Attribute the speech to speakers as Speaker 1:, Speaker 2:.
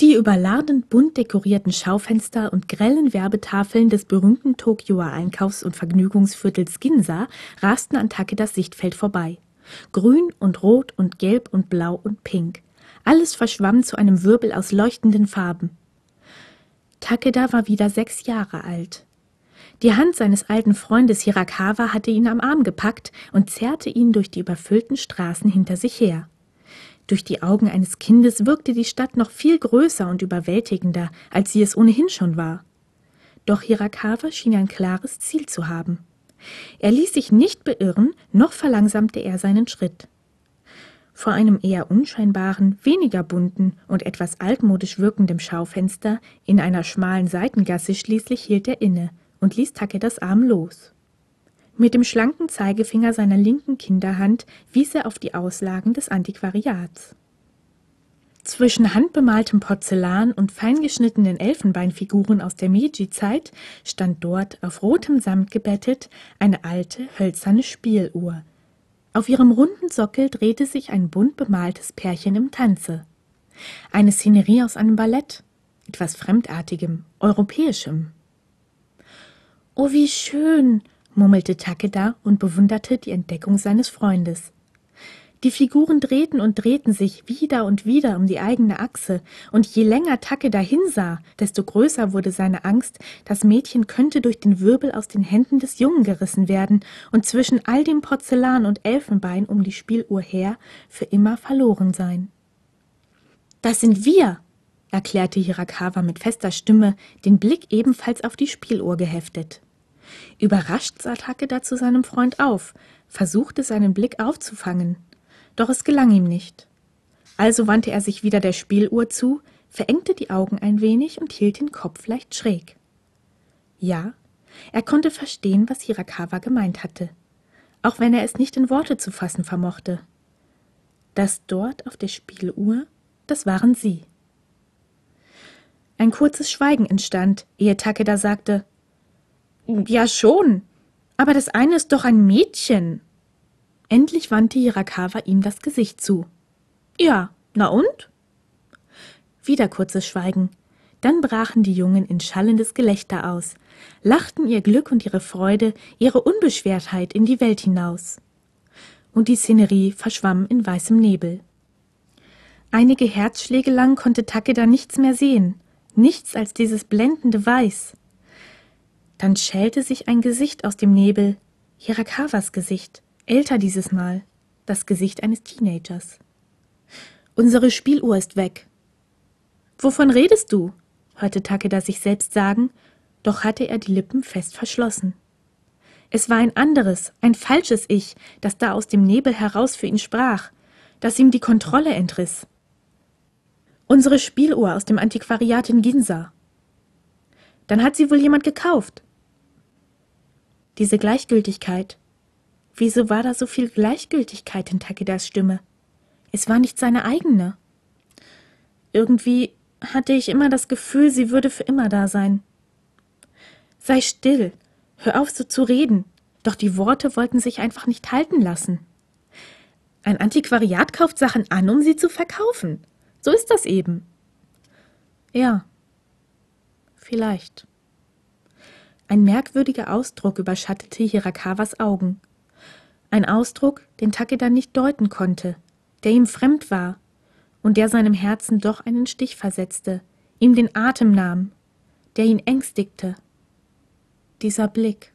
Speaker 1: Die überladend bunt dekorierten Schaufenster und grellen Werbetafeln des berühmten Tokioer Einkaufs- und Vergnügungsviertels Ginza rasten an Takedas Sichtfeld vorbei. Grün und Rot und Gelb und Blau und Pink. Alles verschwamm zu einem Wirbel aus leuchtenden Farben. Takeda war wieder sechs Jahre alt. Die Hand seines alten Freundes Hirakawa hatte ihn am Arm gepackt und zerrte ihn durch die überfüllten Straßen hinter sich her. Durch die Augen eines Kindes wirkte die Stadt noch viel größer und überwältigender, als sie es ohnehin schon war. Doch Hirakawa schien ein klares Ziel zu haben. Er ließ sich nicht beirren, noch verlangsamte er seinen Schritt. Vor einem eher unscheinbaren, weniger bunten und etwas altmodisch wirkendem Schaufenster in einer schmalen Seitengasse schließlich hielt er inne und ließ Takedas Arm los. Mit dem schlanken Zeigefinger seiner linken Kinderhand wies er auf die Auslagen des Antiquariats. Zwischen handbemaltem Porzellan und feingeschnittenen Elfenbeinfiguren aus der Meiji-Zeit stand dort, auf rotem Samt gebettet, eine alte, hölzerne Spieluhr. Auf ihrem runden Sockel drehte sich ein bunt bemaltes Pärchen im Tanze. Eine Szenerie aus einem Ballett, etwas Fremdartigem, Europäischem. Oh, wie schön, murmelte Takeda und bewunderte die Entdeckung seines Freundes. Die Figuren drehten und drehten sich wieder und wieder um die eigene Achse, und je länger Takeda hinsah, desto größer wurde seine Angst, das Mädchen könnte durch den Wirbel aus den Händen des Jungen gerissen werden und zwischen all dem Porzellan und Elfenbein um die Spieluhr her für immer verloren sein. Das sind wir, erklärte Hirakawa mit fester Stimme, den Blick ebenfalls auf die Spieluhr geheftet. Überrascht sah Takeda zu seinem Freund auf, versuchte seinen Blick aufzufangen, doch es gelang ihm nicht. Also wandte er sich wieder der Spieluhr zu, verengte die Augen ein wenig und hielt den Kopf leicht schräg. Ja, er konnte verstehen, was Hirakawa gemeint hatte, auch wenn er es nicht in Worte zu fassen vermochte. Das dort auf der Spieluhr, das waren sie. Ein kurzes Schweigen entstand, ehe Takeda sagte ja schon. Aber das eine ist doch ein Mädchen. Endlich wandte Hirakawa ihm das Gesicht zu. Ja, na und? Wieder kurzes Schweigen. Dann brachen die Jungen in schallendes Gelächter aus, lachten ihr Glück und ihre Freude, ihre Unbeschwertheit in die Welt hinaus. Und die Szenerie verschwamm in weißem Nebel. Einige Herzschläge lang konnte Takeda nichts mehr sehen, nichts als dieses blendende Weiß. Dann schälte sich ein Gesicht aus dem Nebel, Hirakawas Gesicht, älter dieses Mal, das Gesicht eines Teenagers. Unsere Spieluhr ist weg. Wovon redest du? hörte Takeda sich selbst sagen, doch hatte er die Lippen fest verschlossen. Es war ein anderes, ein falsches Ich, das da aus dem Nebel heraus für ihn sprach, das ihm die Kontrolle entriss. Unsere Spieluhr aus dem Antiquariat in Ginza. Dann hat sie wohl jemand gekauft. Diese Gleichgültigkeit. Wieso war da so viel Gleichgültigkeit in Takedas Stimme? Es war nicht seine eigene. Irgendwie hatte ich immer das Gefühl, sie würde für immer da sein. Sei still, hör auf so zu reden, doch die Worte wollten sich einfach nicht halten lassen. Ein Antiquariat kauft Sachen an, um sie zu verkaufen. So ist das eben. Ja, vielleicht. Ein merkwürdiger Ausdruck überschattete Hirakawas Augen. Ein Ausdruck, den Takeda nicht deuten konnte, der ihm fremd war und der seinem Herzen doch einen Stich versetzte, ihm den Atem nahm, der ihn ängstigte. Dieser Blick.